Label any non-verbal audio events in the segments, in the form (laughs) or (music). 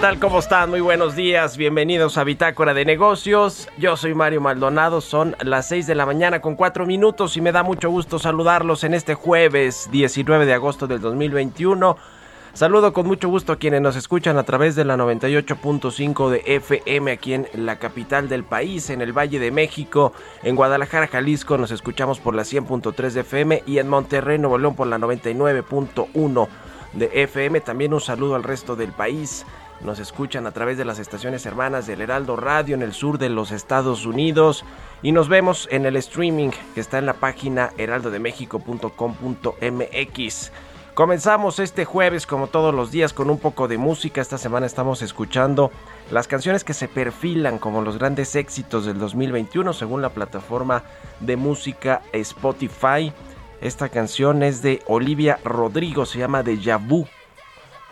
Tal? ¿Cómo están? Muy buenos días. Bienvenidos a Bitácora de Negocios. Yo soy Mario Maldonado. Son las 6 de la mañana con 4 minutos y me da mucho gusto saludarlos en este jueves 19 de agosto del 2021. Saludo con mucho gusto a quienes nos escuchan a través de la 98.5 de FM aquí en la capital del país, en el Valle de México, en Guadalajara, Jalisco nos escuchamos por la 100.3 de FM y en Monterrey, Nuevo León por la 99.1 de FM. También un saludo al resto del país. Nos escuchan a través de las estaciones hermanas del Heraldo Radio en el sur de los Estados Unidos y nos vemos en el streaming que está en la página heraldodemexico.com.mx. Comenzamos este jueves como todos los días con un poco de música. Esta semana estamos escuchando las canciones que se perfilan como los grandes éxitos del 2021 según la plataforma de música Spotify. Esta canción es de Olivia Rodrigo, se llama Deja Vu.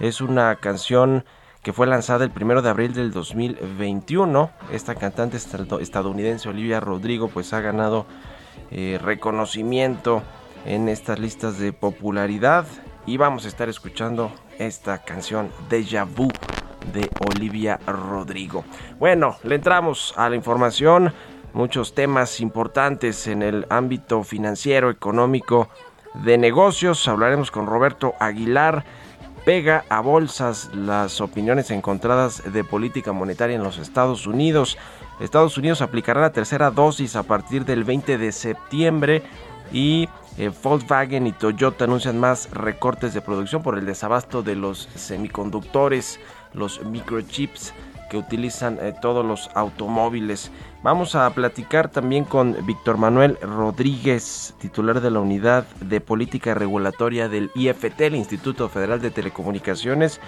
Es una canción que fue lanzada el primero de abril del 2021. Esta cantante estad- estadounidense Olivia Rodrigo pues ha ganado eh, reconocimiento en estas listas de popularidad y vamos a estar escuchando esta canción Deja Vu de Olivia Rodrigo. Bueno, le entramos a la información, muchos temas importantes en el ámbito financiero, económico, de negocios. Hablaremos con Roberto Aguilar. Pega a bolsas las opiniones encontradas de política monetaria en los Estados Unidos. Estados Unidos aplicará la tercera dosis a partir del 20 de septiembre y eh, Volkswagen y Toyota anuncian más recortes de producción por el desabasto de los semiconductores, los microchips que utilizan eh, todos los automóviles. Vamos a platicar también con Víctor Manuel Rodríguez, titular de la Unidad de Política Regulatoria del IFT, el Instituto Federal de Telecomunicaciones,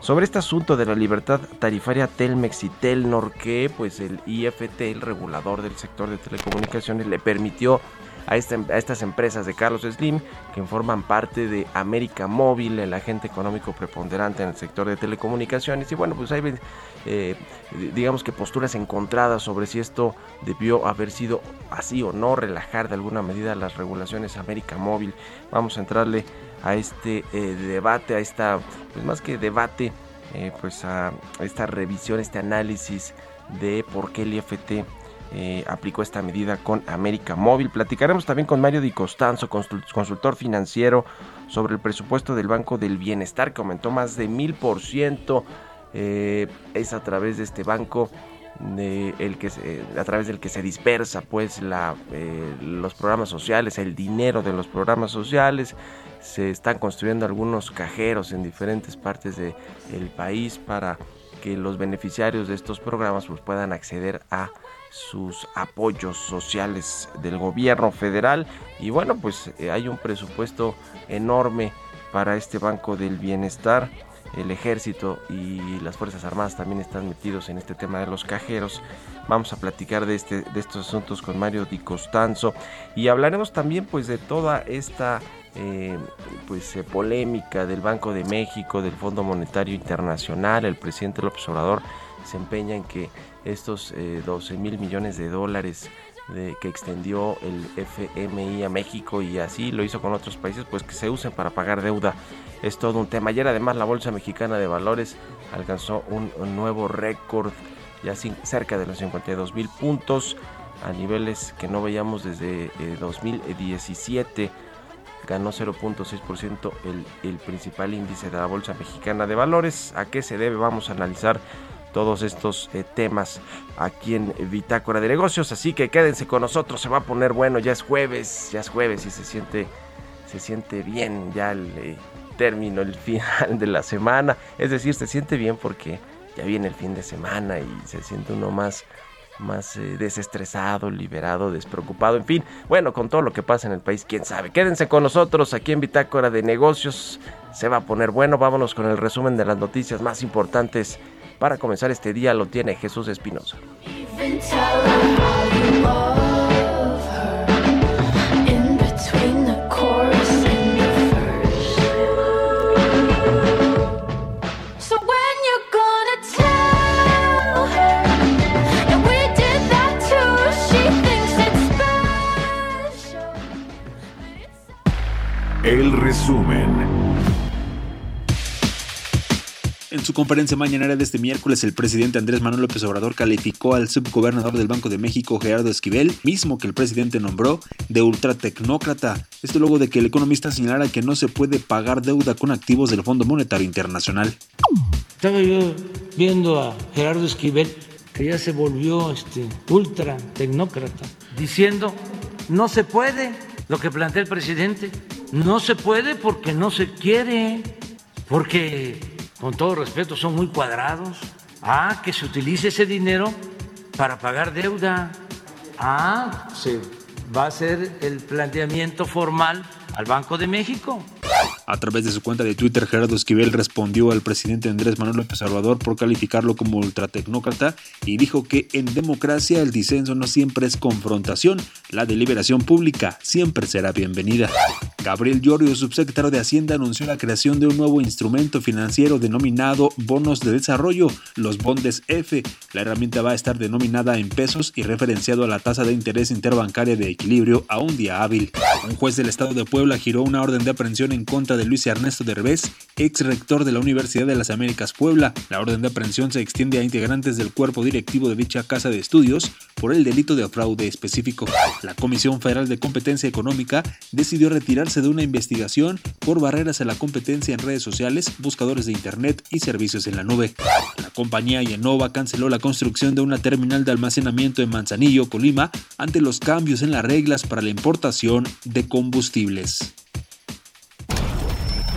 sobre este asunto de la libertad tarifaria Telmex y Telnor, que pues el IFT, el regulador del sector de telecomunicaciones, le permitió a, esta- a estas empresas de Carlos Slim, que forman parte de América Móvil, el agente económico preponderante en el sector de telecomunicaciones. Y bueno, pues hay, eh, digamos que posturas encontradas sobre si esto debió haber sido así o no, relajar de alguna medida las regulaciones América Móvil. Vamos a entrarle a este eh, debate, a esta, pues más que debate, eh, pues a esta revisión, este análisis de por qué el IFT eh, aplicó esta medida con América Móvil. Platicaremos también con Mario Di Costanzo, consul- consultor financiero, sobre el presupuesto del Banco del Bienestar, que aumentó más de mil por ciento. Eh, Es a través de este banco el que a través del que se dispersa pues eh, los programas sociales, el dinero de los programas sociales. Se están construyendo algunos cajeros en diferentes partes del país para que los beneficiarios de estos programas pues, puedan acceder a sus apoyos sociales del gobierno federal. Y bueno pues eh, hay un presupuesto enorme para este banco del bienestar. El ejército y las fuerzas armadas también están metidos en este tema de los cajeros. Vamos a platicar de este de estos asuntos con Mario Di Costanzo. Y hablaremos también pues de toda esta eh, pues eh, polémica del Banco de México, del Fondo Monetario Internacional, el presidente López Obrador se empeña en que estos eh, 12 mil millones de dólares que extendió el FMI a México y así lo hizo con otros países, pues que se usen para pagar deuda. Es todo un tema. Ayer además la Bolsa Mexicana de Valores alcanzó un, nuevo récord, ya cerca de los 52 mil puntos, a niveles que no veíamos desde eh, 2017 ganó 0.6% el, el principal índice de la Bolsa Mexicana de Valores. ¿A qué se debe? Vamos a analizar todos estos eh, temas aquí en Bitácora de Negocios. Así que quédense con nosotros, se va a poner bueno. Ya es jueves, ya es jueves y se siente, se siente bien ya el eh, término, el (laughs) final de la semana. Es decir, se siente bien porque ya viene el fin de semana y se siente uno más más eh, desestresado, liberado, despreocupado, en fin, bueno, con todo lo que pasa en el país, quién sabe. Quédense con nosotros aquí en Bitácora de Negocios, se va a poner bueno, vámonos con el resumen de las noticias más importantes. Para comenzar este día lo tiene Jesús Espinosa. El resumen. En su conferencia mañanera de este miércoles, el presidente Andrés Manuel López Obrador calificó al subgobernador del Banco de México, Gerardo Esquivel, mismo que el presidente nombró, de ultratecnócrata. Esto luego de que el economista señalara que no se puede pagar deuda con activos del Fondo Monetario Internacional. Estaba yo viendo a Gerardo Esquivel, que ya se volvió este, ultra tecnócrata, diciendo, no se puede lo que plantea el presidente, no se puede porque no se quiere, porque, con todo respeto, son muy cuadrados. Ah, que se utilice ese dinero para pagar deuda. Ah, se va a hacer el planteamiento formal al Banco de México. A través de su cuenta de Twitter, Gerardo Esquivel respondió al presidente Andrés Manuel López Obrador por calificarlo como ultratecnócrata y dijo que en democracia el disenso no siempre es confrontación, la deliberación pública siempre será bienvenida. Gabriel Llorio, subsecretario de Hacienda, anunció la creación de un nuevo instrumento financiero denominado bonos de desarrollo, los bondes F. La herramienta va a estar denominada en pesos y referenciado a la tasa de interés interbancaria de equilibrio a un día hábil. Un juez del estado de Puebla giró una orden de aprehensión en contra de Luis Ernesto Derbez, ex rector de la Universidad de las Américas Puebla. La orden de aprehensión se extiende a integrantes del cuerpo directivo de dicha casa de estudios por el delito de fraude específico. La Comisión Federal de Competencia Económica decidió retirarse de una investigación por barreras a la competencia en redes sociales, buscadores de Internet y servicios en la nube. La compañía Yenova canceló la construcción de una terminal de almacenamiento en Manzanillo, Colima, ante los cambios en las reglas para la importación de combustibles.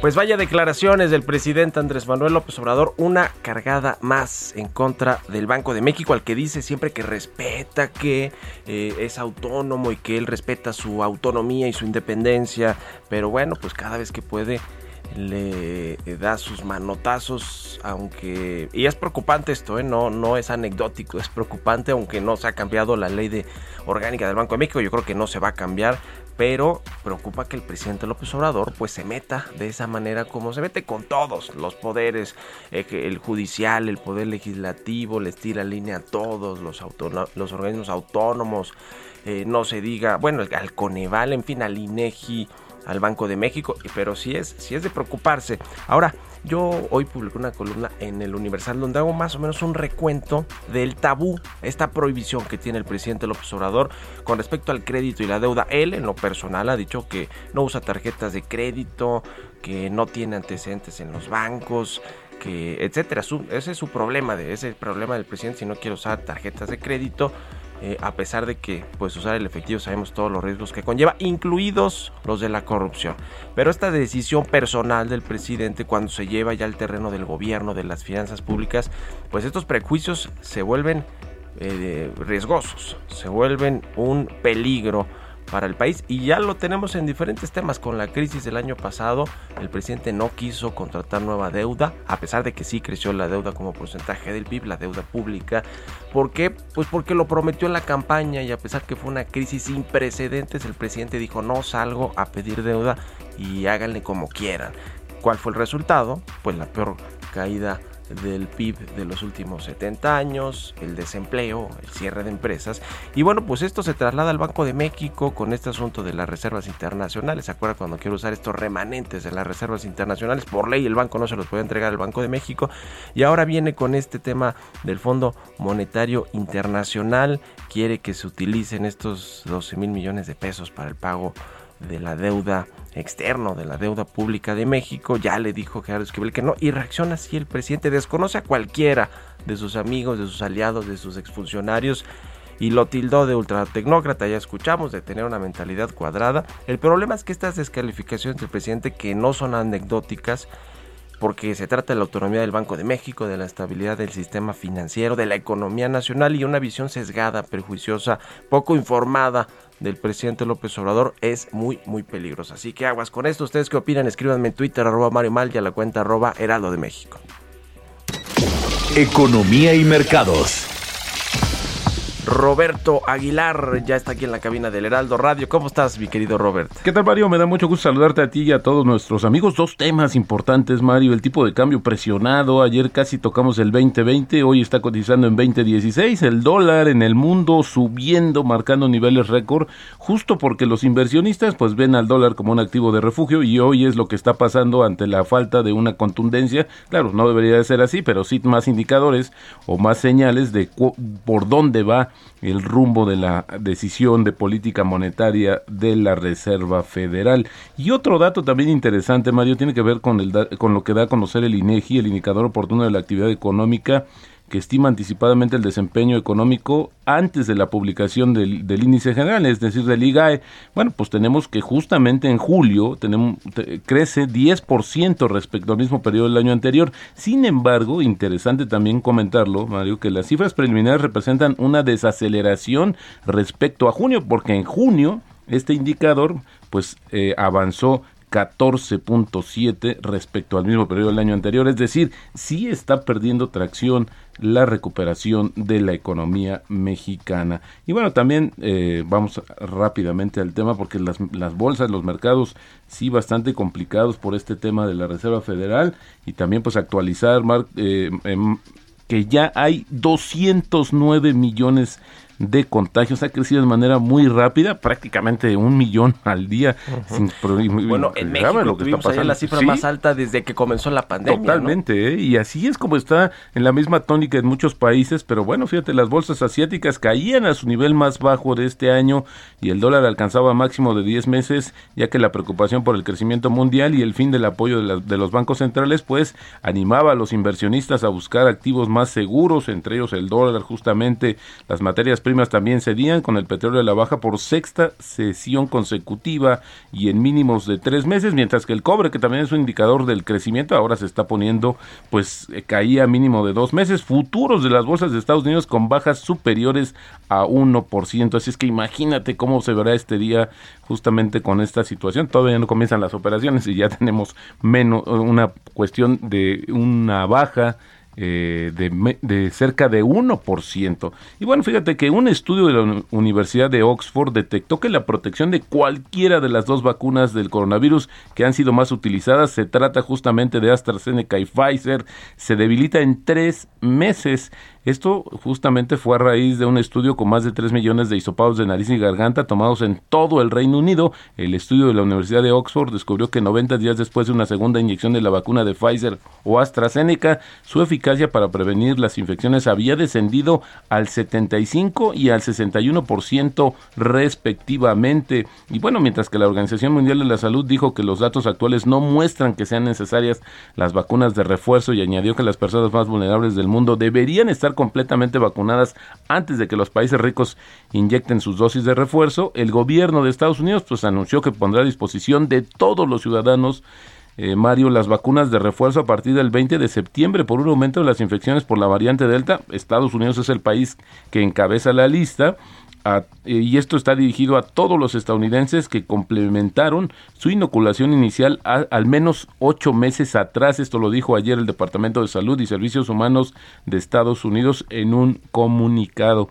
Pues vaya declaraciones del presidente Andrés Manuel López Obrador, una cargada más en contra del Banco de México, al que dice siempre que respeta que eh, es autónomo y que él respeta su autonomía y su independencia, pero bueno, pues cada vez que puede le da sus manotazos, aunque... Y es preocupante esto, ¿eh? no, no es anecdótico, es preocupante, aunque no se ha cambiado la ley de orgánica del Banco de México, yo creo que no se va a cambiar, pero preocupa que el presidente López Obrador pues se meta de esa manera como se mete con todos los poderes, eh, el judicial, el poder legislativo, les tira línea a todos los, los organismos autónomos, eh, no se diga, bueno, al Coneval, en fin, al INEGI, al Banco de México, pero sí es, sí es de preocuparse. Ahora, yo hoy publiqué una columna en el Universal donde hago más o menos un recuento del tabú, esta prohibición que tiene el presidente López Obrador con respecto al crédito y la deuda. Él, en lo personal, ha dicho que no usa tarjetas de crédito, que no tiene antecedentes en los bancos, que etcétera. Su- ese es su problema, de, ese es el problema del presidente si no quiere usar tarjetas de crédito. Eh, a pesar de que pues usar el efectivo sabemos todos los riesgos que conlleva, incluidos los de la corrupción. Pero esta decisión personal del presidente cuando se lleva ya al terreno del gobierno, de las finanzas públicas, pues estos prejuicios se vuelven eh, riesgosos, se vuelven un peligro para el país y ya lo tenemos en diferentes temas con la crisis del año pasado el presidente no quiso contratar nueva deuda a pesar de que sí creció la deuda como porcentaje del PIB la deuda pública ¿por qué? pues porque lo prometió en la campaña y a pesar que fue una crisis sin precedentes el presidente dijo no salgo a pedir deuda y háganle como quieran ¿cuál fue el resultado? pues la peor caída del PIB de los últimos 70 años, el desempleo, el cierre de empresas. Y bueno, pues esto se traslada al Banco de México con este asunto de las reservas internacionales. ¿Se acuerda cuando quiero usar estos remanentes de las reservas internacionales? Por ley el banco no se los puede entregar al Banco de México. Y ahora viene con este tema del Fondo Monetario Internacional. Quiere que se utilicen estos 12 mil millones de pesos para el pago de la deuda externo, de la deuda pública de México. Ya le dijo Gerardo Esquivel que no. Y reacciona así el presidente. Desconoce a cualquiera de sus amigos, de sus aliados, de sus exfuncionarios. Y lo tildó de ultratecnócrata, ya escuchamos, de tener una mentalidad cuadrada. El problema es que estas descalificaciones del presidente, que no son anecdóticas, porque se trata de la autonomía del Banco de México, de la estabilidad del sistema financiero, de la economía nacional y una visión sesgada, perjuiciosa, poco informada del presidente López Obrador es muy, muy peligrosa. Así que aguas con esto. ¿Ustedes qué opinan? Escríbanme en Twitter, arroba Mario Mal y a la cuenta arroba Heraldo de México. Economía y mercados. Roberto Aguilar ya está aquí en la cabina del Heraldo Radio. ¿Cómo estás, mi querido Robert? ¿Qué tal, Mario? Me da mucho gusto saludarte a ti y a todos nuestros amigos. Dos temas importantes, Mario. El tipo de cambio presionado. Ayer casi tocamos el 2020, hoy está cotizando en 2016. El dólar en el mundo subiendo, marcando niveles récord, justo porque los inversionistas pues ven al dólar como un activo de refugio y hoy es lo que está pasando ante la falta de una contundencia. Claro, no debería de ser así, pero sí más indicadores o más señales de por dónde va el rumbo de la decisión de política monetaria de la Reserva Federal. Y otro dato también interesante, Mario, tiene que ver con, el con lo que da a conocer el INEGI, el indicador oportuno de la actividad económica, que estima anticipadamente el desempeño económico antes de la publicación del, índice general, es decir, del IGAE. Bueno, pues tenemos que justamente en julio tenemos, te- crece 10% respecto al mismo periodo del año anterior. Sin embargo, interesante también comentarlo, Mario, que las cifras preliminares representan una desaceleración respecto a junio, porque en junio este indicador pues eh, avanzó 14.7 respecto al mismo periodo del año anterior, es decir, sí está perdiendo tracción la recuperación de la economía mexicana. Y bueno, también eh, vamos rápidamente al tema porque las, las bolsas, los mercados sí bastante complicados por este tema de la Reserva Federal y también pues actualizar eh, em, que ya hay 209 millones de contagios, ha crecido de manera muy rápida, prácticamente un millón al día. sin Bueno, en México lo que está tuvimos la cifra Sí, más alta desde que comenzó la pandemia. ¿no? Totalmente, ¿eh? y así es como está en la misma tónica en muchos países, pero bueno, fíjate, las bolsas asiáticas caían a su nivel más bajo de este año y el dólar alcanzaba máximo de 10 meses, ya que la preocupación por el crecimiento mundial y el fin del apoyo de, la- de los bancos centrales, pues animaba a los inversionistas a buscar activos más seguros, entre ellos el dólar, justamente las materias primas también cedían con el petróleo a la baja por sexta sesión consecutiva y en mínimos de tres meses, mientras que el cobre, que también es un indicador del crecimiento, ahora se está poniendo, pues eh, caía mínimo de dos meses. Futuros de las bolsas de Estados Unidos con bajas superiores a 1%. Así es que imagínate cómo se verá este día justamente con esta situación. Todavía no comienzan las operaciones y ya tenemos menos una cuestión de una baja eh, de, de cerca de 1%. Y bueno, fíjate que un estudio de la Uni- Universidad de Oxford detectó que la protección de cualquiera de las dos vacunas del coronavirus que han sido más utilizadas, se trata justamente de AstraZeneca y Pfizer, se debilita en tres meses. Esto justamente fue a raíz de un estudio con más de 3 millones de hisopados de nariz y garganta tomados en todo el Reino Unido. El estudio de la Universidad de Oxford descubrió que 90 días después de una segunda inyección de la vacuna de Pfizer o AstraZeneca, su eficacia para prevenir las infecciones había descendido al 75 y al 61% respectivamente. Y bueno, mientras que la Organización Mundial de la Salud dijo que los datos actuales no muestran que sean necesarias las vacunas de refuerzo y añadió que las personas más vulnerables del mundo deberían estar completamente vacunadas antes de que los países ricos inyecten sus dosis de refuerzo, el gobierno de Estados Unidos pues anunció que pondrá a disposición de todos los ciudadanos eh, Mario, las vacunas de refuerzo a partir del 20 de septiembre por un aumento de las infecciones por la variante Delta. Estados Unidos es el país que encabeza la lista. Y esto está dirigido a todos los estadounidenses que complementaron su inoculación inicial a- al menos ocho meses atrás. Esto lo dijo ayer el Departamento de Salud y Servicios Humanos de Estados Unidos en un comunicado.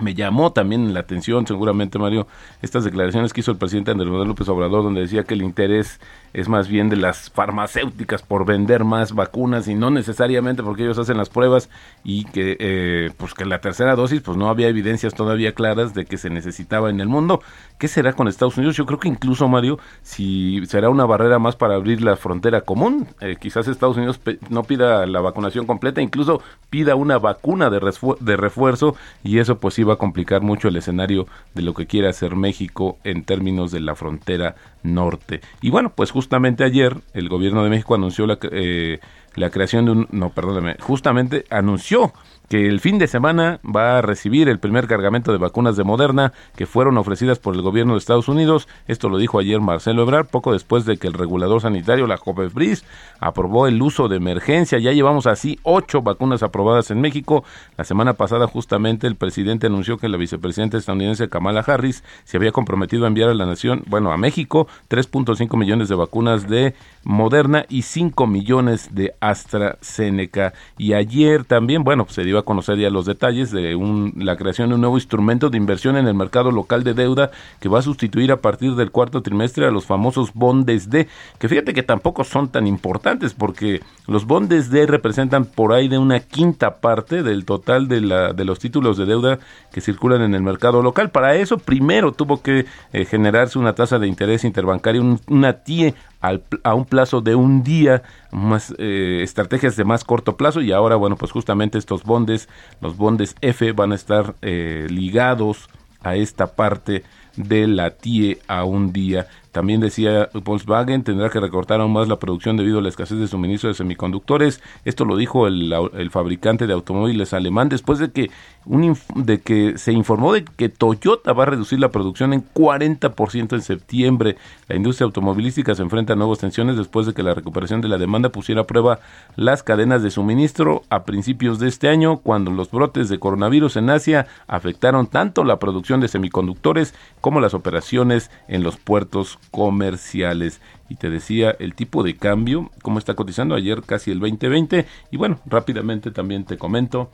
Me llamó también la atención, seguramente Mario, estas declaraciones que hizo el presidente Andrés Manuel López Obrador, donde decía que el interés es más bien de las farmacéuticas por vender más vacunas y no necesariamente porque ellos hacen las pruebas y que eh, pues que la tercera dosis pues no había evidencias todavía claras de que se necesitaba en el mundo. ¿Qué será con Estados Unidos? Yo creo que incluso Mario, si será una barrera más para abrir la frontera común, eh, quizás Estados Unidos no pida la vacunación completa, incluso pida una vacuna de, de refuerzo y eso pues sí va a complicar mucho el escenario de lo que quiere hacer México en términos de la frontera norte. Y bueno, pues justamente ayer el gobierno de México anunció la, eh, la creación de un, no, perdóname, justamente anunció que el fin de semana va a recibir el primer cargamento de vacunas de Moderna que fueron ofrecidas por el gobierno de Estados Unidos. Esto lo dijo ayer Marcelo Ebrard, poco después de que el regulador sanitario, la COFEPRIS, aprobó el uso de emergencia. Ya llevamos así ocho vacunas aprobadas en México. La semana pasada justamente el presidente anunció que la vicepresidenta estadounidense Kamala Harris se había comprometido a enviar a la nación, bueno, a México, 3.5 millones de vacunas de Moderna y 5 millones de AstraZeneca. Y ayer también, bueno, pues se dio a conocer ya los detalles de la creación de un nuevo instrumento de inversión en el mercado local de deuda que va a sustituir a partir del cuarto trimestre a los famosos bondes D, que fíjate que tampoco son tan importantes porque los bondes D representan por ahí de una quinta parte del total de, la, de los títulos de deuda que circulan en el mercado local. Para eso primero tuvo que eh, generarse una tasa de interés interbancario, un- una TIE al a un plazo de un día, más eh, estrategias de más corto plazo y ahora, bueno, pues justamente estos bondes, los bondes F van a estar eh, ligados a esta parte de la TIE a un día. También decía Volkswagen tendrá que recortar aún más la producción debido a la escasez de suministro de semiconductores. Esto lo dijo el, el fabricante de automóviles alemán después de que, un de que se informó de que Toyota va a reducir la producción en 40% en septiembre. La industria automovilística se enfrenta a nuevas tensiones después de que la recuperación de la demanda pusiera a prueba las cadenas de suministro a principios de este año, cuando los brotes de coronavirus en Asia afectaron tanto la producción de semiconductores como las operaciones en los puertos comerciales. Y te decía el tipo de cambio, cómo está cotizando ayer casi el 2020. Y bueno, rápidamente también te comento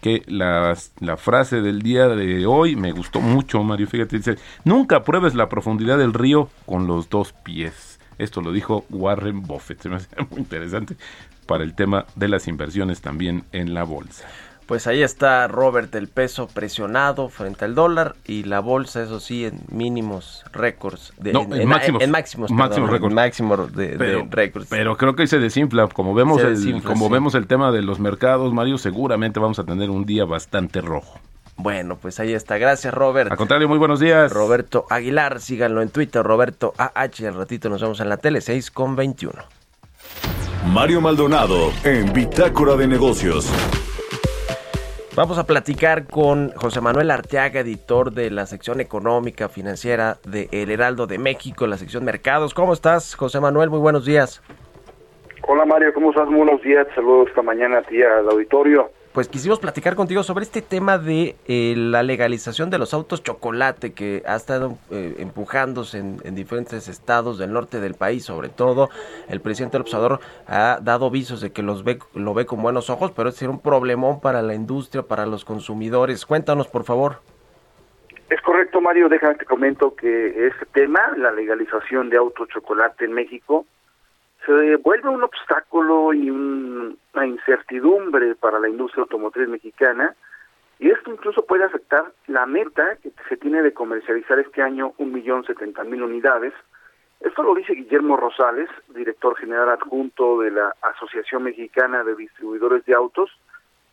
que las- la frase del día de hoy me gustó mucho, Mario. Fíjate, dice, nunca pruebes la profundidad del río con los dos pies. Esto lo dijo Warren Buffett. Se me hace (laughs) muy interesante para el tema de las inversiones también en la bolsa. Pues ahí está Robert, el peso presionado frente al dólar y la bolsa, eso sí, en mínimos récords. De, No, en máximos. En máximos, Máximos récords. máximo de, récords. pero creo que se desinfla. Como vemos, Se el, desinfla, como sí. vemos el tema de los mercados, Mario, seguramente vamos a tener un día bastante rojo. Bueno, pues ahí está. Gracias, Robert. Al contrario, muy buenos días. Roberto Aguilar, síganlo en Twitter, Roberto AH. Al ratito nos vemos en la tele, 6 con 21. Mario Maldonado en Bitácora de Negocios. Vamos a platicar con José Manuel Arteaga, editor de la sección económica financiera de El Heraldo de México, la sección mercados. ¿Cómo estás, José Manuel? Muy buenos días. Hola Mario, ¿cómo estás? Muy buenos días. Saludos esta mañana a ti al auditorio. Pues quisimos platicar contigo sobre este tema de eh, la legalización de los autos chocolate que ha estado eh, empujándose en, en diferentes estados del norte del país, sobre todo el presidente del observador ha dado visos de que los ve, lo ve con buenos ojos, pero es un problemón para la industria, para los consumidores. Cuéntanos, por favor. Es correcto, Mario. Déjame te comento que este tema, la legalización de autos chocolate en México, se vuelve un obstáculo y un- una incertidumbre para la industria automotriz mexicana y esto incluso puede afectar la meta que se tiene de comercializar este año un millón setenta mil unidades. Esto lo dice Guillermo Rosales, director general adjunto de la Asociación Mexicana de Distribuidores de Autos,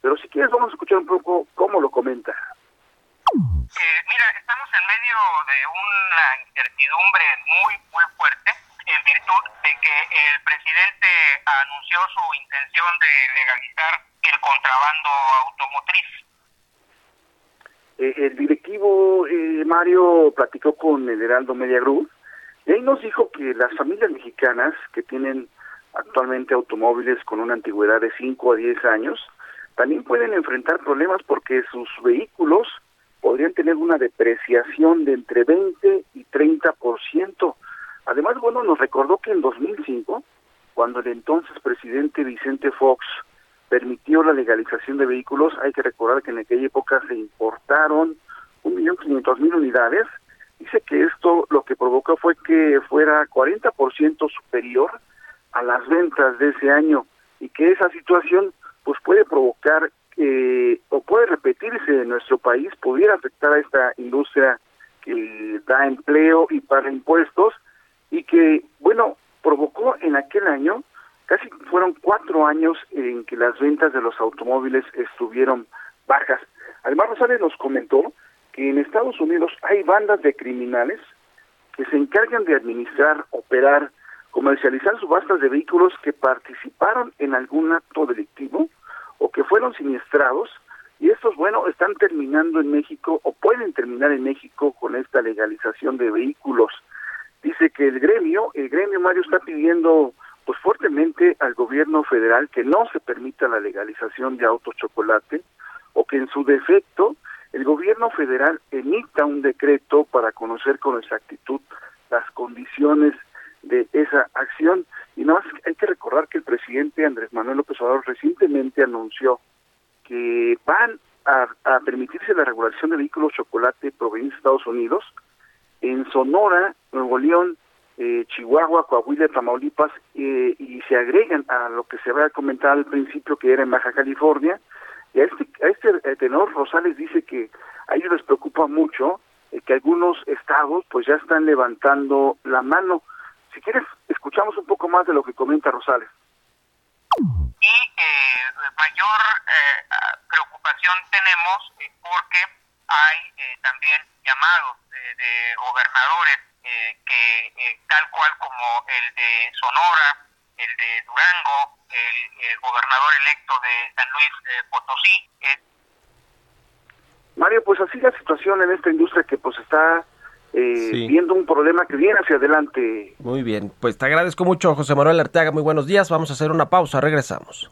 pero si quieres vamos a escuchar un poco cómo lo comenta. Eh, mira, estamos en medio de una incertidumbre muy, muy fuerte en virtud de que el presidente anunció su intención de legalizar el contrabando automotriz. Eh, el directivo eh, Mario platicó con el Heraldo Media y ahí nos dijo que las familias mexicanas que tienen actualmente automóviles con una antigüedad de 5 a 10 años también pueden enfrentar problemas porque sus vehículos podrían tener una depreciación de entre 20 y 30%. Además, bueno, nos recordó que en 2005, cuando el entonces presidente Vicente Fox permitió la legalización de vehículos, hay que recordar que en aquella época se importaron 1.500.000 unidades. Dice que esto lo que provocó fue que fuera 40% superior a las ventas de ese año y que esa situación pues puede provocar eh, o puede repetirse en nuestro país, pudiera afectar a esta industria que da empleo y paga impuestos y que, bueno, provocó en aquel año, casi fueron cuatro años en que las ventas de los automóviles estuvieron bajas. Además, Rosales nos comentó que en Estados Unidos hay bandas de criminales que se encargan de administrar, operar, comercializar subastas de vehículos que participaron en algún acto delictivo o que fueron siniestrados y estos, bueno, están terminando en México o pueden terminar en México con esta legalización de vehículos. Dice que el gremio, el gremio Mario está pidiendo pues fuertemente al gobierno federal que no se permita la legalización de autos chocolate o que en su defecto el gobierno federal emita un decreto para conocer con exactitud las condiciones de esa acción. Y nada más hay que recordar que el presidente Andrés Manuel López Obrador recientemente anunció que van a, a permitirse la regulación de vehículos chocolate provenientes de Estados Unidos en Sonora, Nuevo León, eh, Chihuahua, Coahuila, Tamaulipas, eh, y se agregan a lo que se había comentado al principio que era en Baja California. Y a este, a este eh, tenor Rosales dice que a ellos les preocupa mucho eh, que algunos estados pues ya están levantando la mano. Si quieres, escuchamos un poco más de lo que comenta Rosales. Y eh, mayor preocupación tenemos porque hay eh, también llamados eh, de gobernadores eh, que eh, tal cual como el de Sonora, el de Durango, el, el gobernador electo de San Luis eh, Potosí, eh, Mario, pues así la situación en esta industria que pues está eh, Sí. viendo un problema que viene hacia adelante. Muy bien, pues te agradezco mucho, José Manuel Arteaga. Muy buenos días. Vamos a hacer una pausa. Regresamos.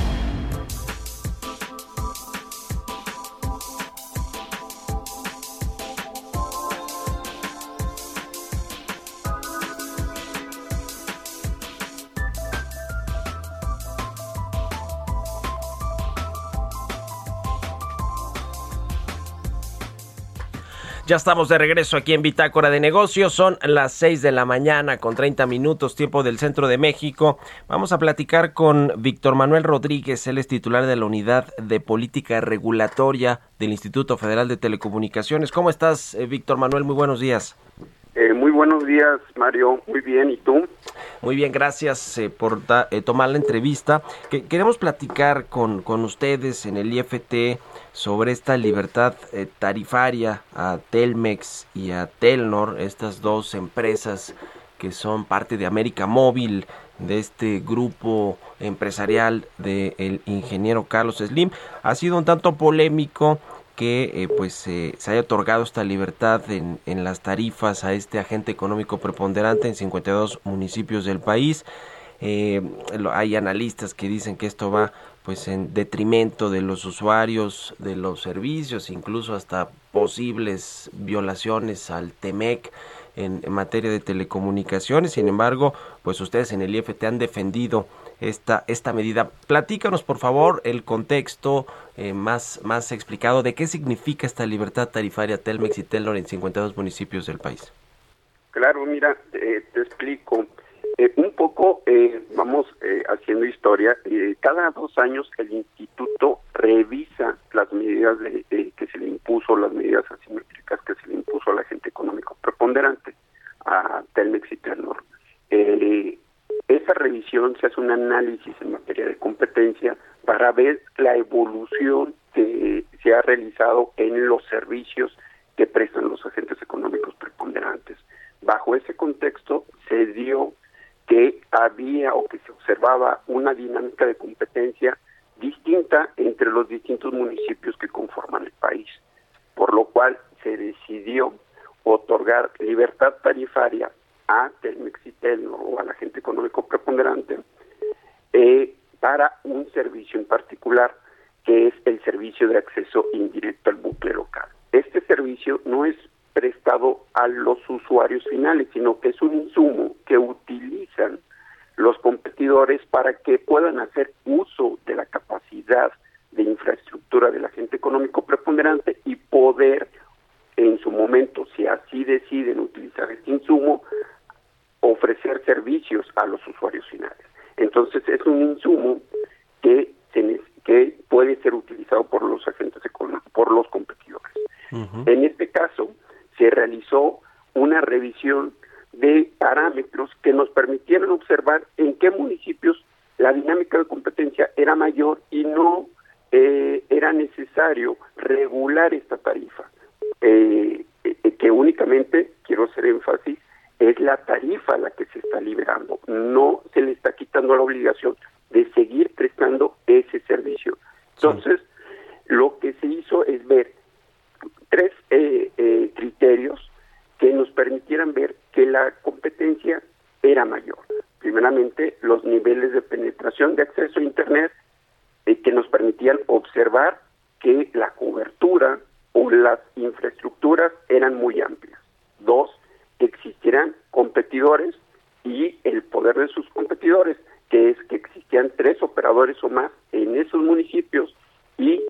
Ya estamos de regreso aquí en Bitácora de Negocios. Son las 6 de la mañana con 30 minutos, tiempo del centro de México. Vamos a platicar con Víctor Manuel Rodríguez. Él es titular de la Unidad de Política Regulatoria del Instituto Federal de Telecomunicaciones. ¿Cómo estás, eh, Víctor Manuel? Muy buenos días. Eh, muy buenos días, Mario. Muy bien. ¿Y tú? Muy bien, gracias eh, por eh, tomar la entrevista. Que- queremos platicar con, con ustedes en el IFT sobre esta libertad eh, tarifaria a Telmex y a Telnor, estas dos empresas que son parte de América Móvil, de este grupo empresarial del ingeniero Carlos Slim. Ha sido un tanto polémico que eh, pues se haya otorgado esta libertad en, en las tarifas a este agente económico preponderante en 52 municipios del país. Eh, hay analistas que dicen que esto va pues en detrimento de los usuarios de los servicios, incluso hasta posibles violaciones al TEMEC en, en materia de telecomunicaciones. Sin embargo, pues ustedes en el IFT han defendido esta, esta medida. Platícanos, por favor, el contexto eh, más, más explicado de qué significa esta libertad tarifaria Telmex y Telnor en 52 municipios del país. Claro, mira, eh, te explico. Eh, un poco eh, vamos eh, haciendo historia. Eh, cada dos años el instituto revisa las medidas de- que se le impuso, las medidas asimétricas que se le impuso al agente económico preponderante, a Telmex y Telnor. Eh, esa revisión se hace un análisis en materia de competencia para ver la evolución que se ha realizado en los servicios que prestan los agentes económicos preponderantes. Bajo ese contexto se dio que había o que se observaba una dinámica de competencia distinta entre los distintos municipios que conforman el país, por lo cual se decidió otorgar libertad tarifaria a Telmex y o al agente económico preponderante eh, para un servicio en particular, que es el servicio de acceso indirecto al bucle local. Este servicio no es prestado a los usuarios finales, sino que es un insumo que utilizan los competidores para que puedan hacer uso de la capacidad de infraestructura del agente económico preponderante y poder en su momento, si así deciden utilizar este insumo, ofrecer servicios a los usuarios finales. Entonces es un insumo que se que puede ser utilizado por los agentes económicos, por los competidores. En este caso se realizó una revisión de parámetros que nos permitieron observar en qué municipios la dinámica de competencia era mayor y no eh, era necesario regular esta tarifa. Eh, eh, que únicamente, quiero hacer énfasis, es la tarifa la que se está liberando. No se le está quitando la obligación de seguir prestando ese servicio. Entonces, lo que se hizo es ver tres eh, eh, criterios que nos permitieran ver que la competencia era mayor. Primeramente, los niveles de penetración de acceso a Internet eh, que nos permitían observar que la cobertura o las infraestructuras eran muy amplias. Que existieran competidores y el poder de sus competidores, que es que existían tres operadores o más en esos municipios y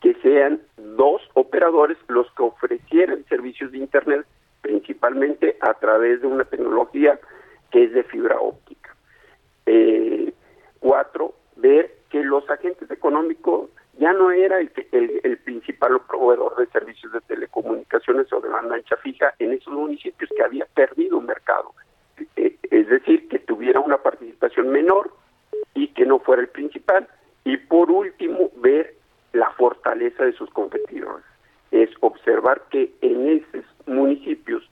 que sean dos operadores los que ofrecieran servicios de Internet, principalmente a través de una tecnología que es de fibra óptica. Eh, cuatro, ver que los agentes económicos ya no era el, el, el principal proveedor de servicios de telecomunicaciones o de banda ancha fija en esos municipios que había perdido un mercado. Eh, es decir, que tuviera una participación menor y que no fuera el principal. Y por último, ver la fortaleza de sus competidores. Es observar que en esos municipios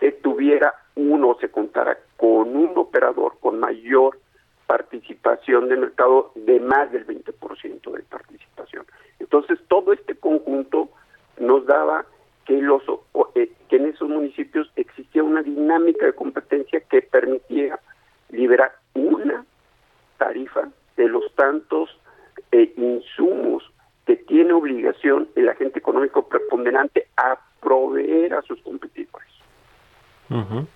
se tuviera uno, se contara con un operador con mayor participación de mercado de más del 20% de participación. Entonces, todo este conjunto nos daba que los eh, que en esos municipios existía una dinámica de competencia que permitía liberar una tarifa de los tantos eh, insumos que tiene obligación el agente económico preponderante a proveer a sus competidores. Ujú.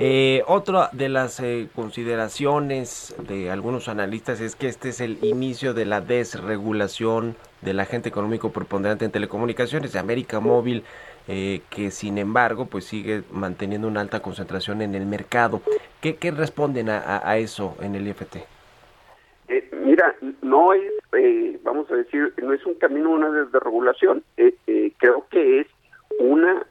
Eh, otra de las eh, consideraciones de algunos analistas es que este es el inicio de la desregulación del agente económico preponderante en telecomunicaciones de América Móvil, eh, que sin embargo pues sigue manteniendo una alta concentración en el mercado. ¿Qué, responden a, a- a eso en el IFT? Eh, mira, no es, eh, vamos a decir, no es un camino una desregulación. Eh, eh, creo que es una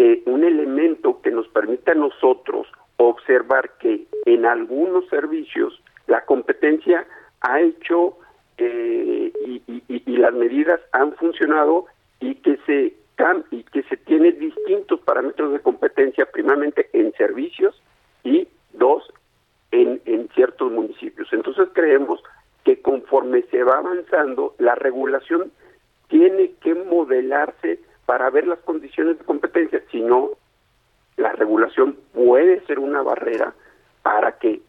eh, un elemento que nos a nosotros observar que en algunos servicios la competencia ha hecho eh, y, y- las medidas han funcionado y que se y que se tienen distintos parámetros de competencia primeramente en servicios y dos en, en ciertos municipios. Entonces creemos que conforme se va avanzando, la regulación tiene que modelarse para ver las condiciones de competencia, si no, la regulación puede ser una barrera para que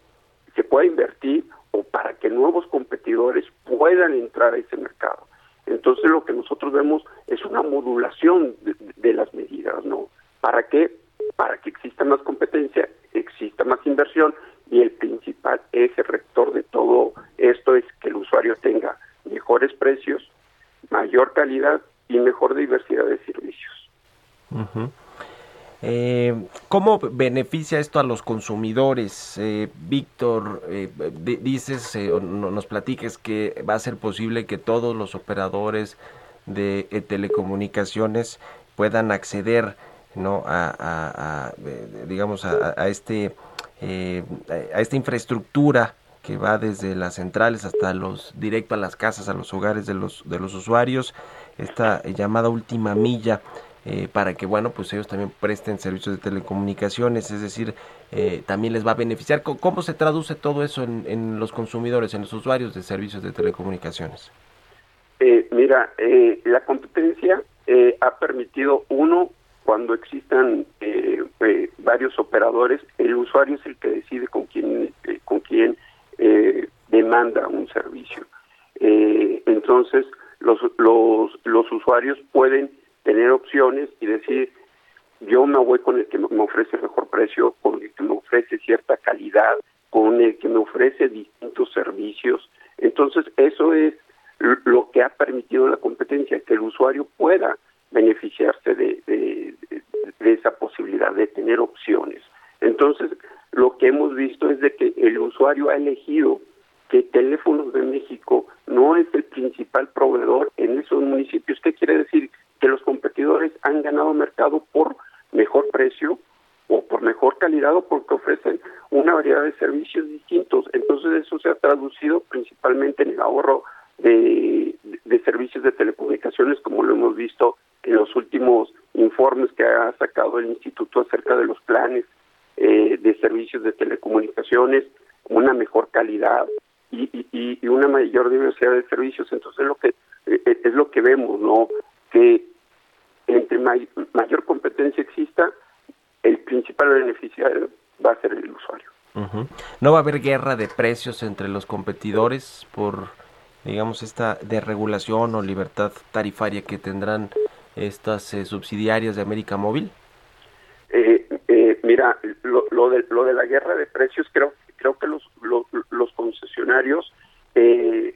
se pueda invertir o para que nuevos competidores puedan entrar a ese mercado. Entonces lo que nosotros vemos es una modulación de, de las medidas, ¿no? ¿Para qué? Para que exista más competencia, exista más inversión y el principal eje rector de todo esto es que el usuario tenga mejores precios, mayor calidad y mejor diversidad de servicios. Ujú. Eh, ¿Cómo beneficia esto a los consumidores? Eh, Víctor, eh, di- dices, eh, nos platiques que va a ser posible que todos los operadores de eh, telecomunicaciones puedan acceder no a, digamos a, a este a esta infraestructura que va desde las centrales hasta los directo a las casas a los hogares de los de los usuarios esta llamada última milla eh, para que bueno pues ellos también presten servicios de telecomunicaciones es decir eh, también les va a beneficiar ¿Cómo, se traduce todo eso en, en los consumidores en los usuarios de servicios de telecomunicaciones Eh, mira, eh, la competencia eh, ha permitido, uno, cuando existan eh, eh, varios operadores, el usuario es el que decide con quién, eh, con quién demanda un servicio. Entonces, los, los, los usuarios pueden tener opciones y decir, yo me voy con el que me ofrece mejor precio, con el que me ofrece cierta calidad, con el que me ofrece distintos servicios. Entonces, eso es lo que ha permitido la competencia, que el usuario pueda beneficiarse de, de, de, de esa posibilidad de tener opciones. Entonces, lo que hemos visto es de que el usuario ha elegido que Teléfonos de México no es el principal proveedor en esos municipios. ¿Qué quiere decir? Que los competidores han ganado mercado por mejor precio o por mejor calidad o porque ofrecen una variedad de servicios distintos. Entonces eso se ha traducido principalmente en el ahorro de, de servicios de telecomunicaciones, como lo hemos visto en los últimos informes que ha sacado el instituto acerca de los planes eh, de servicios de telecomunicaciones, una mejor calidad y, y, y, una mayor diversidad de servicios. Entonces lo que eh, es lo que vemos, no que entre may, mayor competencia exista, el principal beneficiario va a ser el usuario. Uh -huh. No va a haber guerra de precios entre los competidores por digamos, esta desregulación o libertad tarifaria que tendrán estas eh, subsidiarias de América Móvil? Eh, eh, mira, lo, lo, de, lo de la guerra de precios, creo, creo que los, lo, los concesionarios eh,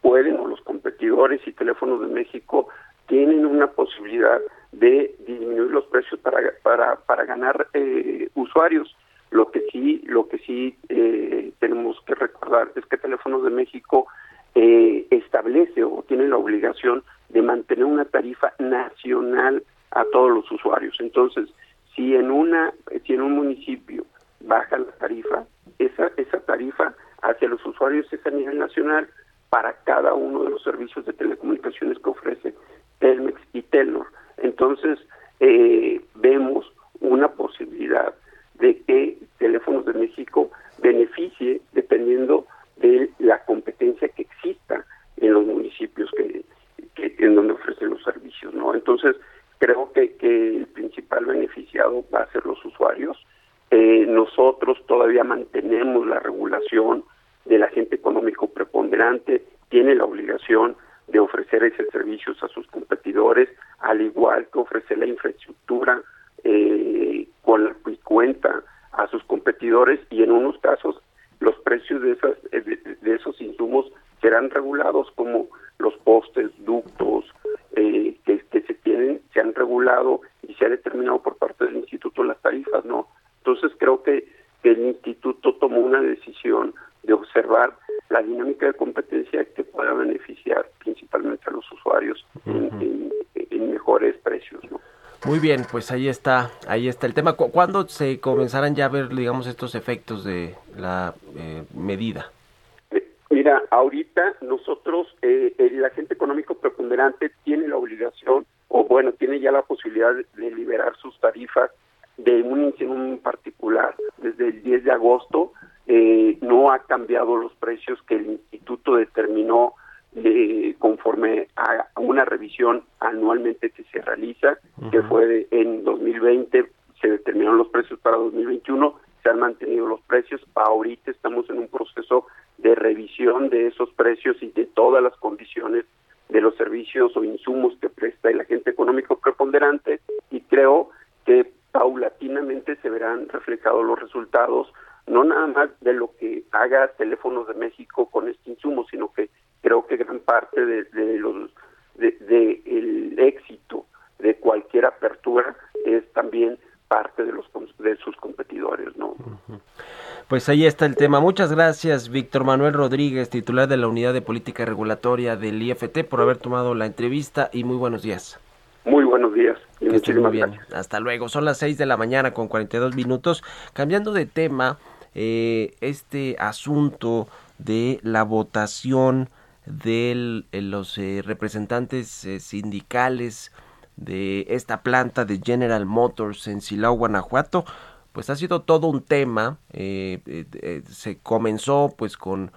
pueden, o los competidores y teléfonos de México, tienen una posibilidad de disminuir los precios para, para, para ganar eh, usuarios. Lo que sí, lo que sí eh, tenemos que recordar es que Teléfonos de México eh, establece o tiene la obligación de mantener una tarifa nacional a todos los usuarios. Entonces, si en una, si en un municipio baja la tarifa, esa, esa tarifa hacia los usuarios es a nivel nacional para cada uno de los servicios de telecomunicaciones que ofrece Telmex y Telnor. Entonces, eh, vemos una posibilidad de que Teléfonos de México beneficie dependiendo de la competencia que exista en los municipios que, en donde ofrecen los servicios, ¿no? Entonces, creo que, que el principal beneficiado va a ser los usuarios. Eh, nosotros todavía mantenemos la regulación del agente económico preponderante, tiene la obligación de ofrecer esos servicios a sus competidores, al igual que ofrecer la infraestructura eh, con la cuenta a sus competidores y en unos casos los precios de, esas, de, de esos insumos serán regulados como los postes, ductos eh, que, que, se tienen, se han regulado y se ha determinado por parte del instituto las tarifas, ¿no? Entonces creo que, que el instituto tomó una decisión de observar la dinámica de competencia que pueda beneficiar principalmente a los usuarios uh -huh. en, en, en, mejores precios, ¿no? Muy bien, pues ahí está, ahí está el tema. ¿Cu- ¿Cuándo se comenzarán ya a ver, digamos, estos efectos de la eh, medida? Mira, ahorita nosotros, eh, el agente económico preponderante tiene la obligación, o bueno, tiene ya la posibilidad de, de liberar sus tarifas de un insumo en particular. Desde el 10 de agosto eh, no ha cambiado los precios que el instituto determinó eh, conforme a a una revisión anualmente que se realiza, que fue de- en 2020, se determinaron los precios para 2021, se han mantenido los precios, ahorita estamos en un proceso de revisión de esos precios y de todas las condiciones de los servicios o insumos que presta el agente económico preponderante y creo que paulatinamente se verán reflejados los resultados, no nada más de lo que haga Teléfonos de México con este insumo, sino que creo que gran parte de, de los de, de el éxito de cualquier apertura es también parte de los cons- de sus competidores, ¿no? Pues ahí está el tema. Muchas gracias, Víctor Manuel Rodríguez, titular de la Unidad de Política Regulatoria del IFT, por haber tomado la entrevista y muy buenos días. Muy buenos días y Que estén muy muchísimas bien. gracias. Hasta luego. Son las 6 de la mañana con 42 minutos. Cambiando de tema, eh, este asunto de la votación de los eh, representantes eh, sindicales de esta planta de General Motors en Silao, Guanajuato, pues ha sido todo un tema. eh, eh, eh, se comenzó pues con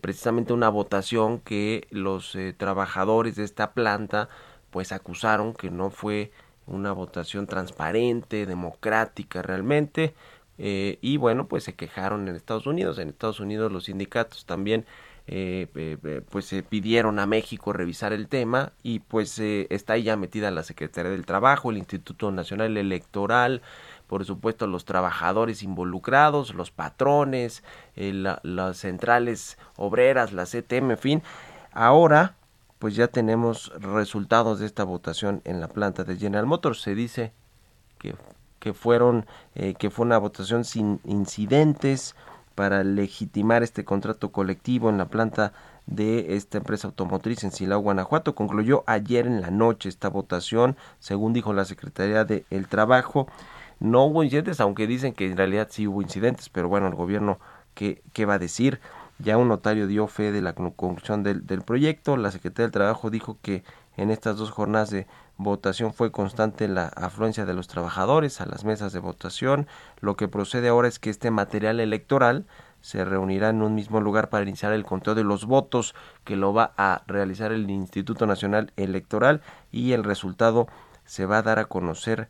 precisamente una votación que los trabajadores de esta planta pues acusaron que no fue una votación transparente, democrática realmente. y bueno, pues se quejaron en Estados Unidos. En Estados Unidos los sindicatos también eh, pues se pidieron a México revisar el tema y pues está ahí ya metida la Secretaría del Trabajo, el Instituto Nacional Electoral, por supuesto los trabajadores involucrados, los patrones, eh, la- las centrales obreras, la CTM, en fin. Ahora pues ya tenemos resultados de esta votación en la planta de General Motors. Se dice que, que fueron eh, que fue una votación sin incidentes para legitimar este contrato colectivo en la planta de esta empresa automotriz en Silao, Guanajuato. Concluyó ayer en la noche esta votación, según dijo la Secretaría del Trabajo. No hubo incidentes, aunque dicen que en realidad sí hubo incidentes, pero bueno, el gobierno, ¿qué, qué va a decir? Ya un notario dio fe de la con- conclusión del, del proyecto. La Secretaría del Trabajo dijo que en estas dos jornadas de votación fue constante la afluencia de los trabajadores a las mesas de votación. Lo que procede ahora es que este material electoral se reunirá en un mismo lugar para iniciar el conteo de los votos que lo va a realizar el Instituto Nacional Electoral y el resultado se va a dar a conocer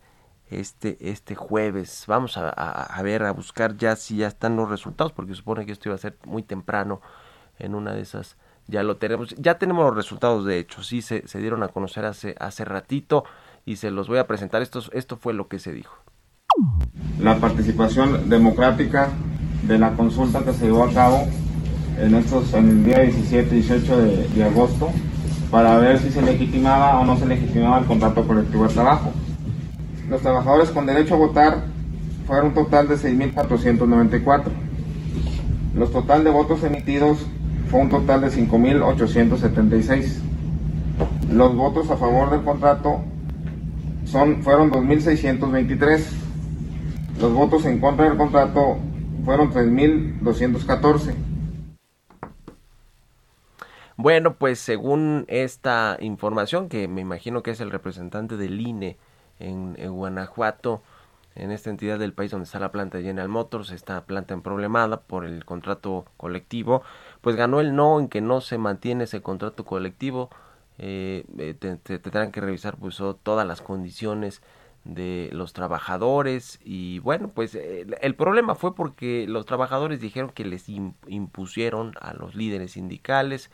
este este jueves. Vamos a, a- a ver, a buscar ya si ya están los resultados, porque supone que esto iba a ser muy temprano en una de esas. Ya lo tenemos, ya tenemos los resultados de hecho, sí se, se dieron a conocer hace, hace ratito y se los voy a presentar. Esto, esto fue lo que se dijo. la participación democrática de la consulta que se llevó a cabo en estos en el día 17 y 18 de, de agosto para ver si se legitimaba o no se legitimaba el contrato colectivo de trabajo. Los trabajadores con derecho a votar fueron un total de 6.494. Los total de votos emitidos fue un total de 5.876. Los votos a favor del contrato son, fueron 2.623. Los votos en contra del contrato fueron 3.214. Bueno, pues según esta información, que me imagino que es el representante del INE en, en Guanajuato, en esta entidad del país donde está la planta de General Motors, esta planta emproblemada por el contrato colectivo, pues ganó el no en que no se mantiene ese contrato colectivo. Eh, eh, te- te- tendrán que revisar pues o- todas las condiciones de los trabajadores y bueno pues eh, el, el problema fue porque los trabajadores dijeron que les im- impusieron a los líderes sindicales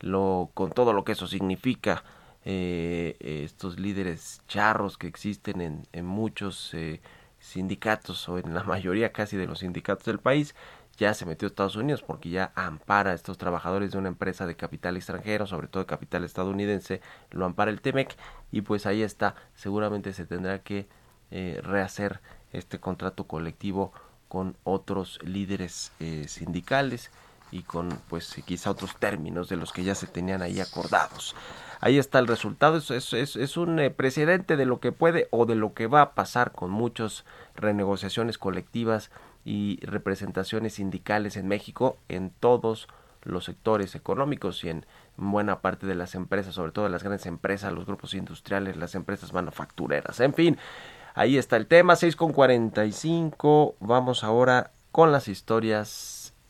lo con todo lo que eso significa eh, estos líderes charros que existen en, en muchos eh, sindicatos o en la (laughs) mayoría casi de los sindicatos del país ya se metió a Estados Unidos porque ya ampara a estos trabajadores de una empresa de capital extranjero, sobre todo de capital estadounidense, lo ampara el TEMEC y pues ahí está, seguramente se tendrá que eh, rehacer este contrato colectivo con otros líderes eh, sindicales y con pues quizá otros términos de los que ya se tenían ahí acordados. Ahí está el resultado, es, es, es, un eh, precedente de lo que puede o de lo que va a pasar con muchas renegociaciones colectivas y representaciones sindicales en México en todos los sectores económicos y en buena parte de las empresas, sobre todo las grandes empresas, los grupos industriales, las empresas manufactureras. En fin, ahí está el tema, 6 con 45. Vamos ahora con las historias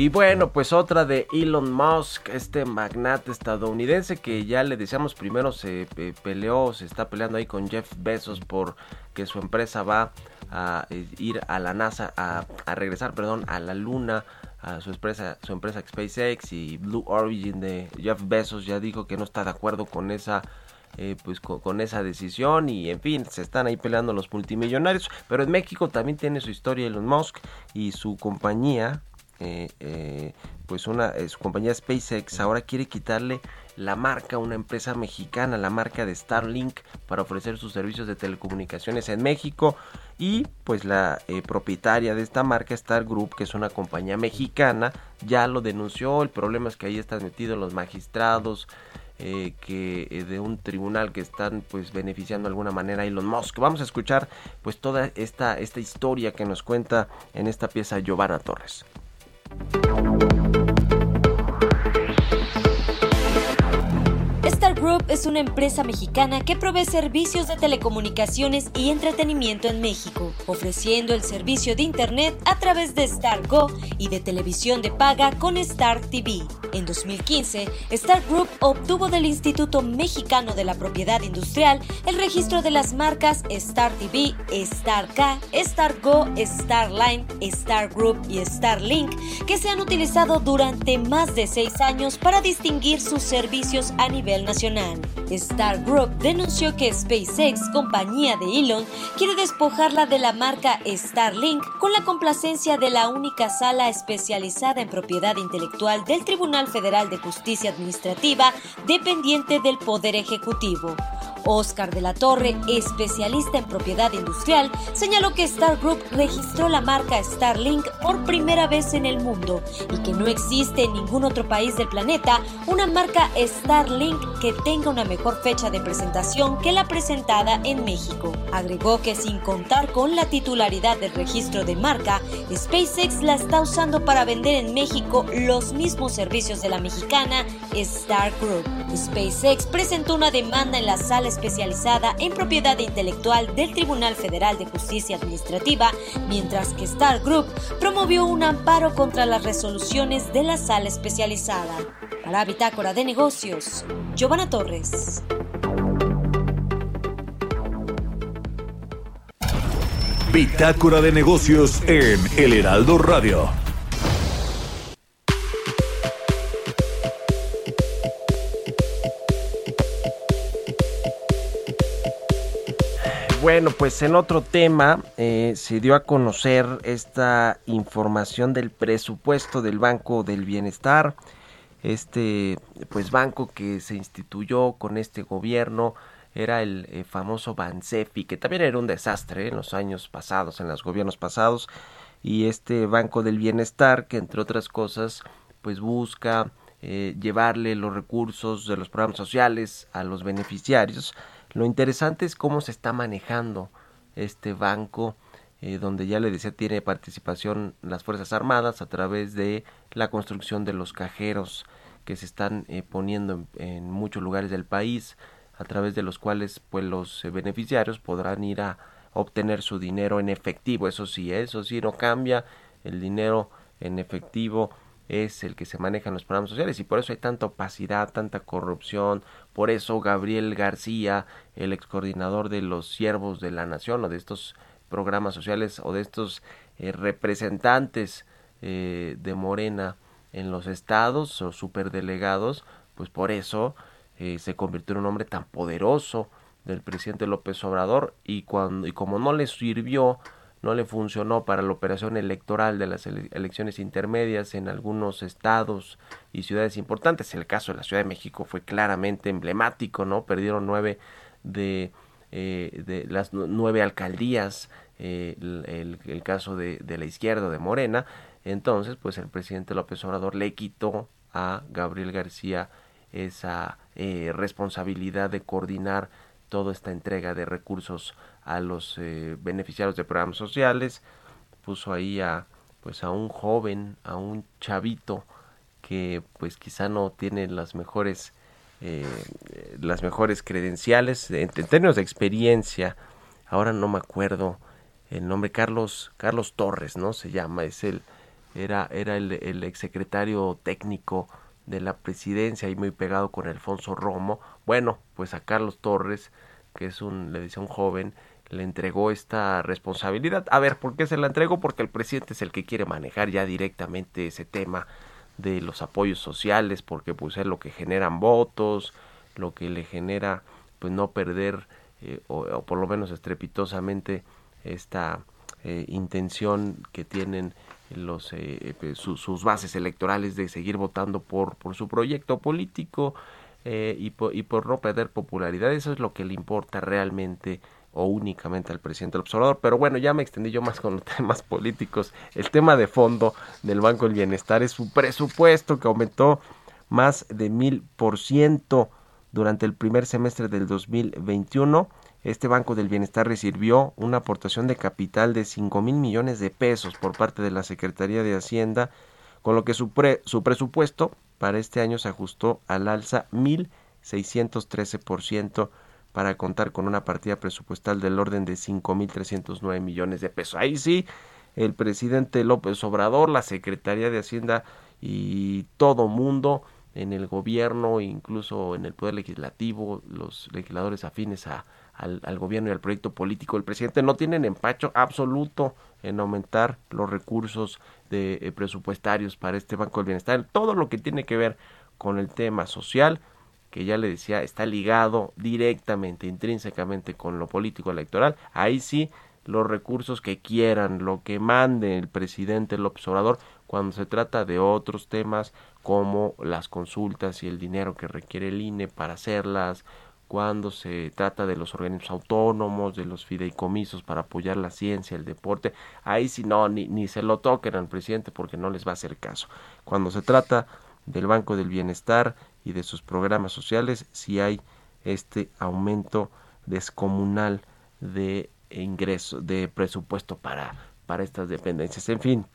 Y bueno, pues otra de Elon Musk, este magnate estadounidense que ya le decíamos primero se pe- peleó, se está peleando ahí con Jeff Bezos por que su empresa va a eh, ir a la NASA, a, regresar, perdón, a la Luna, a su empresa, su empresa SpaceX y Blue Origin de Jeff Bezos ya dijo que no está de acuerdo con esa eh, pues con esa decisión y en fin se están ahí peleando los multimillonarios. Pero en México también tiene su historia Elon Musk y su compañía eh, eh, pues una eh, su compañía SpaceX ahora quiere quitarle la marca una empresa mexicana, la marca de Starlink para ofrecer sus servicios de telecomunicaciones en México y pues la propietaria de esta marca Star Group, que es una compañía mexicana, ya lo denunció, el problema es que ahí están metidos los magistrados que de un tribunal que están pues beneficiando de alguna manera a Elon Musk. Vamos a escuchar pues toda esta, esta historia que nos cuenta en esta pieza Giovanna Torres. thank you es una empresa mexicana que provee servicios de telecomunicaciones y entretenimiento en México, ofreciendo el servicio de Internet a través de Star Go y de televisión de paga con Star TV. En 2015, Star Group obtuvo del Instituto Mexicano de la Propiedad Industrial el registro de las marcas Star TV, Star K, Star Go, Starline, Star Group y Starlink, que se han utilizado durante más de seis años para distinguir sus servicios a nivel nacional. Star Group denunció que SpaceX, compañía de Elon, quiere despojarla de la marca Starlink con la complacencia de la única sala especializada en propiedad intelectual del Tribunal Federal de Justicia Administrativa dependiente del Poder Ejecutivo. Oscar de la Torre, especialista en propiedad industrial, señaló que Star Group registró la marca Starlink por primera vez en el mundo y que no existe en ningún otro país del planeta una marca Starlink que tenga una mejor fecha de presentación que la presentada en México. Agregó que sin contar con la titularidad del registro de marca, SpaceX la está usando para vender en México los mismos servicios de la mexicana Star Group. SpaceX presentó una demanda en la sala especializada en propiedad intelectual del Tribunal Federal de Justicia Administrativa, mientras que Star Group promovió un amparo contra las resoluciones de la sala especializada. Para Bitácora de Negocios, Giovanna Torres. Bitácora de negocios en El Heraldo Radio. Bueno, pues en otro tema eh, se dio a conocer esta información del presupuesto del Banco del Bienestar, este pues banco que se instituyó con este gobierno era el eh, famoso Bansefi, que también era un desastre en los años pasados, en los gobiernos pasados, y este Banco del Bienestar que entre otras cosas pues busca eh, llevarle los recursos de los programas sociales a los beneficiarios. Lo interesante es cómo se está manejando este banco, eh, donde ya le decía tiene participación las Fuerzas Armadas a través de la construcción de los cajeros que se están eh, poniendo en, muchos lugares del país, a través de los cuales pues los eh, beneficiarios podrán ir a obtener su dinero en efectivo. Eso sí, eso sí no cambia. El dinero en efectivo es el que se maneja en los programas sociales y por eso hay tanta opacidad, tanta corrupción. Por eso Gabriel García, el ex coordinador de los siervos de la nación o de estos programas sociales o de estos eh, representantes eh, de Morena en los estados o superdelegados, pues por eso eh, se convirtió en un hombre tan poderoso del presidente López Obrador y cuando y como no le sirvió no le funcionó para la operación electoral de las ele- elecciones intermedias en algunos estados y ciudades importantes. El caso de la Ciudad de México fue claramente emblemático, ¿no? Perdieron nueve de, eh, las nu- nueve alcaldías, eh, el, caso de, de la izquierda, de Morena. Entonces, pues el presidente López Obrador le quitó a Gabriel García esa eh, responsabilidad de coordinar toda esta entrega de recursos a los eh, beneficiarios de programas sociales puso ahí a pues a un joven a un chavito que pues quizá no tiene las mejores eh, las mejores credenciales en, en términos de experiencia ahora no me acuerdo el nombre Carlos Carlos Torres no se llama es el era era el, el exsecretario técnico de la presidencia y muy pegado con Alfonso Romo. Bueno pues a Carlos Torres que es un le decía un joven le entregó esta responsabilidad. A ver por qué se la entregó porque el presidente es el que quiere manejar ya directamente ese tema de los apoyos sociales porque pues es lo que generan votos lo que le genera pues no perder eh, o, o por lo menos estrepitosamente esta eh, intención que tienen los eh, eh, su- sus bases electorales de seguir votando por por su proyecto político eh, y, por, y por no perder popularidad. Eso es lo que le importa realmente o únicamente al presidente del observador pero bueno ya me extendí yo más con los (laughs) temas políticos. El tema de fondo del Banco del Bienestar es su presupuesto que aumentó más de mil por ciento durante el primer semestre del 2021 este Banco del Bienestar recibió una aportación de capital de 5 mil millones de pesos por parte de la Secretaría de Hacienda, con lo que su, pre- su presupuesto para este año se ajustó al alza 1.613% para contar con una partida presupuestal del orden de 5.309 millones de pesos. Ahí sí, el presidente López Obrador, la Secretaría de Hacienda y todo mundo en el gobierno, incluso en el poder legislativo, los legisladores afines a, al, al gobierno y al proyecto político. Del presidente no tienen empacho absoluto en aumentar los recursos de, eh, presupuestarios para este Banco del Bienestar, todo lo que tiene que ver con el tema social, que ya le decía está ligado directamente, intrínsecamente con lo político electoral, ahí sí los recursos que quieran, lo que mande el presidente López Obrador cuando se trata de otros temas como las consultas y el dinero que requiere el INE para hacerlas, cuando se trata de los organismos autónomos, de los fideicomisos para apoyar la ciencia, el deporte, ahí sí no, ni, ni se lo toquen al presidente porque no les va a hacer caso. Cuando se trata del Banco del Bienestar y de sus programas sociales, sí hay este aumento descomunal de ingreso, de presupuesto para, para estas dependencias. En fin,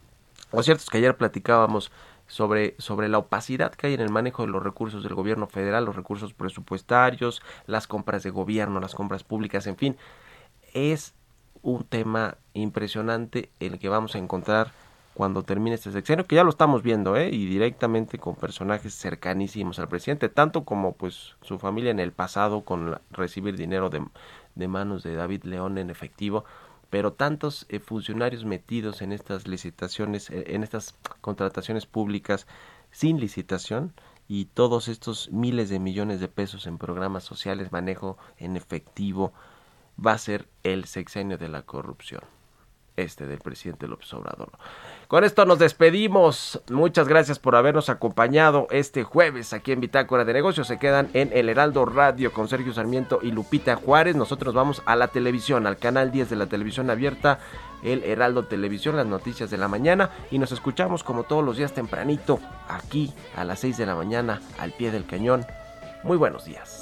lo cierto es que ayer platicábamos sobre, sobre la opacidad que hay en el manejo de los recursos del gobierno federal, los recursos presupuestarios, las compras de gobierno, las compras públicas, en fin. Es un tema impresionante el que vamos a encontrar cuando termine este sexenio, que ya lo estamos viendo, ¿eh? y directamente con personajes cercanísimos al presidente, tanto como pues su familia en el pasado con recibir dinero de, de manos de David León en efectivo, pero tantos eh, funcionarios metidos en estas licitaciones, eh, en estas contrataciones públicas sin licitación y todos estos miles de millones de pesos en programas sociales, manejo en efectivo, va a ser el sexenio de la corrupción este del presidente López Obrador. Con esto nos despedimos. Muchas gracias por habernos acompañado este jueves aquí en Bitácora de Negocios. Se quedan en El Heraldo Radio con Sergio Sarmiento y Lupita Juárez. Nosotros vamos a la televisión, al canal 10 de la televisión abierta, El Heraldo Televisión, las noticias de la mañana. Y nos escuchamos como todos los días tempranito, aquí a las 6 de la mañana, al pie del cañón. Muy buenos días.